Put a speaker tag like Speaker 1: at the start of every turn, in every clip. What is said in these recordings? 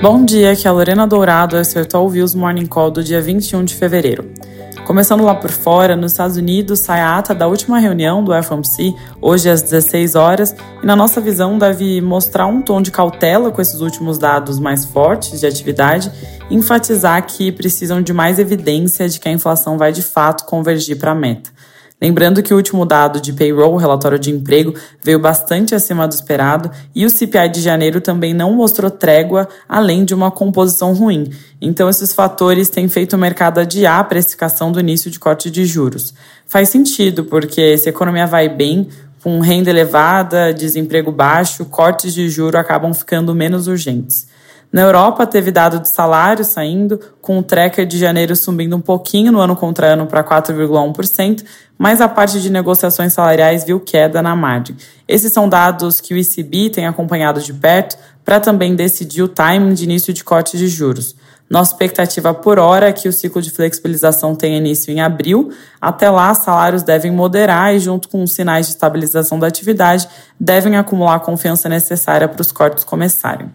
Speaker 1: Bom dia, aqui é a Lorena Dourado, esse é o Views Morning Call do dia 21 de fevereiro. Começando lá por fora, nos Estados Unidos sai a ata da última reunião do FOMC, hoje às 16 horas, e na nossa visão deve mostrar um tom de cautela com esses últimos dados mais fortes de atividade e enfatizar que precisam de mais evidência de que a inflação vai de fato convergir para a meta. Lembrando que o último dado de payroll, relatório de emprego, veio bastante acima do esperado e o CPI de janeiro também não mostrou trégua, além de uma composição ruim. Então, esses fatores têm feito o mercado adiar a precificação do início de corte de juros. Faz sentido, porque se a economia vai bem, com renda elevada, desemprego baixo, cortes de juro acabam ficando menos urgentes. Na Europa, teve dado de salário saindo, com o tracker de janeiro subindo um pouquinho no ano contra ano para 4,1%, mas a parte de negociações salariais viu queda na margem. Esses são dados que o ECB tem acompanhado de perto para também decidir o timing de início de corte de juros. Nossa expectativa por hora é que o ciclo de flexibilização tenha início em abril. Até lá, salários devem moderar e, junto com os sinais de estabilização da atividade, devem acumular a confiança necessária para os cortes começarem.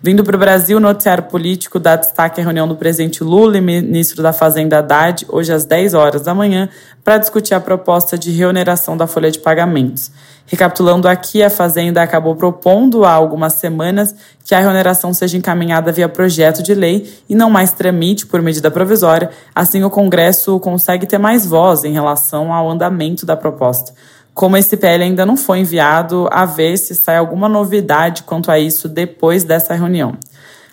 Speaker 1: Vindo para o Brasil, o noticiário político dá destaque à reunião do presidente Lula e ministro da Fazenda Haddad, hoje às 10 horas da manhã, para discutir a proposta de reoneração da folha de pagamentos. Recapitulando aqui, a Fazenda acabou propondo há algumas semanas que a reoneração seja encaminhada via projeto de lei e não mais tramite por medida provisória, assim o Congresso consegue ter mais voz em relação ao andamento da proposta como esse PL ainda não foi enviado, a ver se sai alguma novidade quanto a isso depois dessa reunião.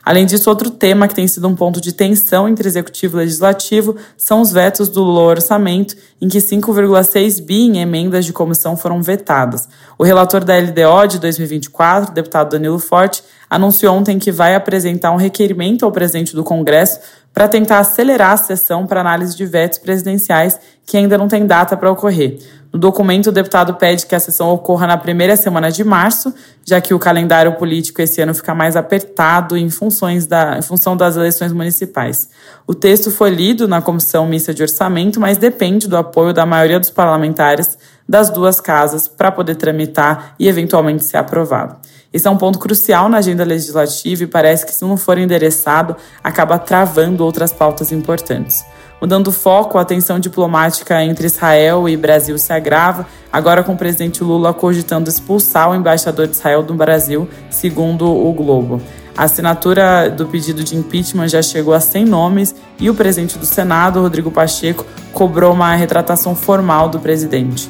Speaker 1: Além disso, outro tema que tem sido um ponto de tensão entre executivo e legislativo são os vetos do Lula orçamento, em que 5,6 bi em emendas de comissão foram vetadas. O relator da LDO de 2024, o deputado Danilo Forte, anunciou ontem que vai apresentar um requerimento ao presidente do Congresso para tentar acelerar a sessão para análise de vetos presidenciais que ainda não tem data para ocorrer. No documento, o deputado pede que a sessão ocorra na primeira semana de março, já que o calendário político esse ano fica mais apertado em, funções da, em função das eleições municipais. O texto foi lido na Comissão Mista de Orçamento, mas depende do apoio da maioria dos parlamentares das duas casas para poder tramitar e eventualmente ser aprovado. Esse é um ponto crucial na agenda legislativa e parece que, se não for endereçado, acaba travando outras pautas importantes. Mudando o foco, a tensão diplomática entre Israel e Brasil se agrava, agora com o presidente Lula cogitando expulsar o embaixador de Israel do Brasil, segundo o Globo. A assinatura do pedido de impeachment já chegou a 100 nomes e o presidente do Senado, Rodrigo Pacheco, cobrou uma retratação formal do presidente.